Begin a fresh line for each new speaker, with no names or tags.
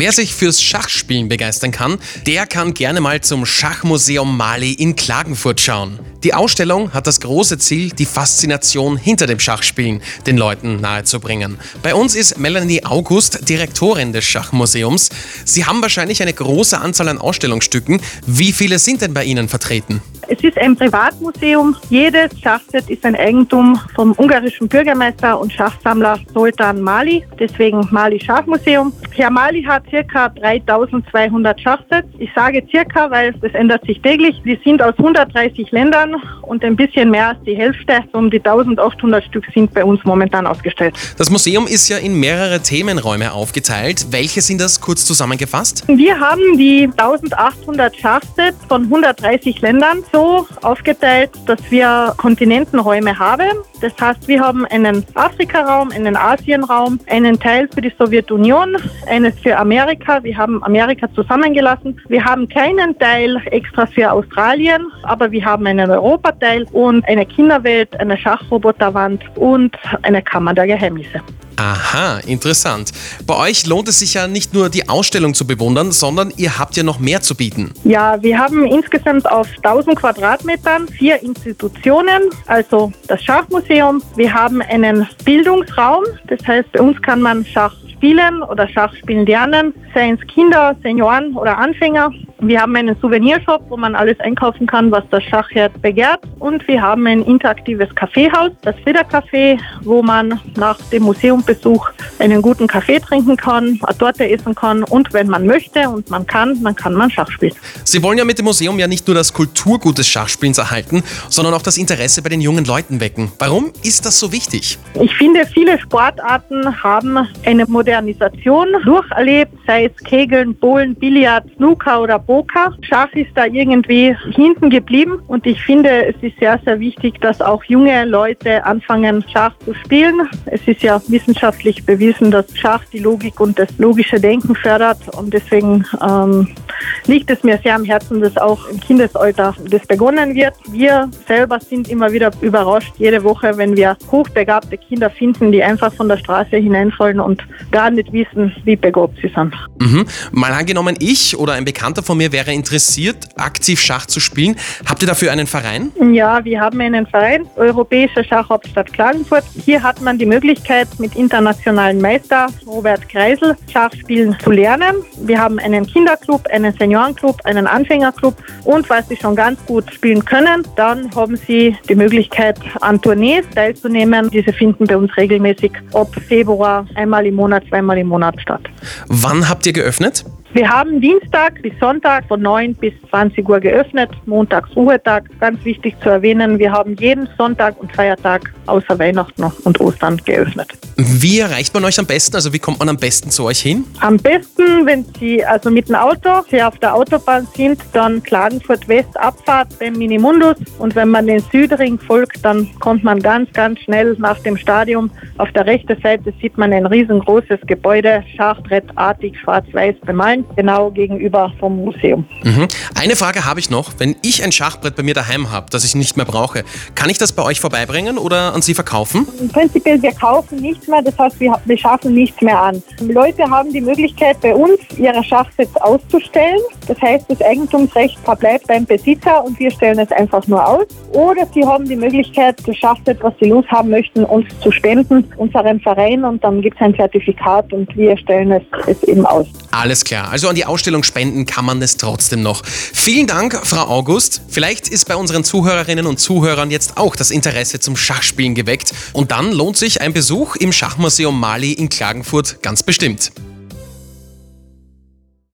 Wer sich fürs Schachspielen begeistern kann, der kann gerne mal zum Schachmuseum Mali in Klagenfurt schauen. Die Ausstellung hat das große Ziel, die Faszination hinter dem Schachspielen den Leuten nahezubringen. Bei uns ist Melanie August, Direktorin des Schachmuseums. Sie haben wahrscheinlich eine große Anzahl an Ausstellungsstücken. Wie viele sind denn bei Ihnen vertreten?
Es ist ein Privatmuseum. Jedes Schachset ist ein Eigentum vom ungarischen Bürgermeister und Schachsammler Sultan Mali, deswegen Mali Schachmuseum. Herr Mali hat circa 3200 Schachsets. Ich sage circa, weil das ändert sich täglich. Wir sind aus 130 Ländern und ein bisschen mehr als die Hälfte, so um die 1800 Stück sind bei uns momentan ausgestellt.
Das Museum ist ja in mehrere Themenräume aufgeteilt. Welche sind das kurz zusammengefasst?
Wir haben die 1800 Schachsets von 130 Ländern so so aufgeteilt, dass wir Kontinentenräume haben. Das heißt, wir haben einen Afrikaraum, einen Asienraum, einen Teil für die Sowjetunion, eines für Amerika. Wir haben Amerika zusammengelassen. Wir haben keinen Teil extra für Australien, aber wir haben einen Europateil und eine Kinderwelt, eine Schachroboterwand und eine Kammer der Geheimnisse.
Aha, interessant. Bei euch lohnt es sich ja nicht nur die Ausstellung zu bewundern, sondern ihr habt ja noch mehr zu bieten.
Ja, wir haben insgesamt auf 1000 Quadratmetern vier Institutionen, also das Schachmuseum. Wir haben einen Bildungsraum, das heißt, bei uns kann man Schach spielen oder Schachspielen lernen, seien es Kinder, Senioren oder Anfänger. Wir haben einen Souvenirshop, wo man alles einkaufen kann, was das Schachherz begehrt. Und wir haben ein interaktives Kaffeehaus, das Frieder Café, wo man nach dem Museumbesuch einen guten Kaffee trinken kann, eine Torte essen kann und wenn man möchte und man kann, dann kann man Schach spielen.
Sie wollen ja mit dem Museum ja nicht nur das Kulturgut des Schachspielens erhalten, sondern auch das Interesse bei den jungen Leuten wecken. Warum ist das so wichtig?
Ich finde, viele Sportarten haben eine Modernisation durcherlebt, sei es Kegeln, Bowlen, Billard, Snooker oder Poker. Schach ist da irgendwie hinten geblieben und ich finde, es ist sehr, sehr wichtig, dass auch junge Leute anfangen, Schach zu spielen. Es ist ja wissenschaftlich bewiesen, dass Schach die Logik und das logische Denken fördert und deswegen ähm, liegt es mir sehr am Herzen, dass auch im Kindesalter das begonnen wird. Wir selber sind immer wieder überrascht, jede Woche, wenn wir hochbegabte Kinder finden, die einfach von der Straße hineinfallen und gar nicht wissen, wie begabt sie sind.
Mhm. Mal angenommen, ich oder ein Bekannter von mir wäre interessiert, aktiv Schach zu spielen. Habt ihr dafür einen Verein?
Ja, wir haben einen Verein, Europäische Schachhauptstadt Klagenfurt. Hier hat man die Möglichkeit, mit internationalen Meister Robert Kreisel Schach spielen zu lernen. Wir haben einen Kinderclub, einen Seniorenclub, einen Anfängerclub und was sie schon ganz gut spielen können, dann haben sie die Möglichkeit, an Tournees teilzunehmen. Diese finden bei uns regelmäßig ab Februar einmal im Monat, zweimal im Monat statt.
Wann habt ihr geöffnet?
Wir haben Dienstag bis Sonntag von 9 bis 20 Uhr geöffnet, montags Ruhetag. Ganz wichtig zu erwähnen, wir haben jeden Sonntag und Feiertag außer Weihnachten und Ostern geöffnet.
Wie erreicht man euch am besten? Also wie kommt man am besten zu euch hin?
Am besten, wenn Sie also mit dem Auto hier auf der Autobahn sind, dann Klagenfurt West Abfahrt beim Minimundus und wenn man den Südring folgt, dann kommt man ganz, ganz schnell nach dem Stadion. Auf der rechten Seite sieht man ein riesengroßes Gebäude, schachbrettartig schwarz-weiß bemalt genau gegenüber vom Museum.
Mhm. Eine Frage habe ich noch. Wenn ich ein Schachbrett bei mir daheim habe, das ich nicht mehr brauche, kann ich das bei euch vorbeibringen oder an Sie verkaufen?
Prinzipiell, wir kaufen nichts mehr, das heißt, wir, wir schaffen nichts mehr an. Leute haben die Möglichkeit, bei uns ihre Schachsets auszustellen. Das heißt, das Eigentumsrecht verbleibt beim Besitzer und wir stellen es einfach nur aus. Oder sie haben die Möglichkeit, das Schachset, was sie loshaben möchten, uns zu spenden, unserem Verein und dann gibt es ein Zertifikat und wir stellen es, es eben aus.
Alles klar. Also an die Ausstellung spenden kann man es trotzdem noch. Vielen Dank, Frau August. Vielleicht ist bei unseren Zuhörerinnen und Zuhörern jetzt auch das Interesse zum Schachspielen geweckt. Und dann lohnt sich ein Besuch im Schachmuseum Mali in Klagenfurt ganz bestimmt.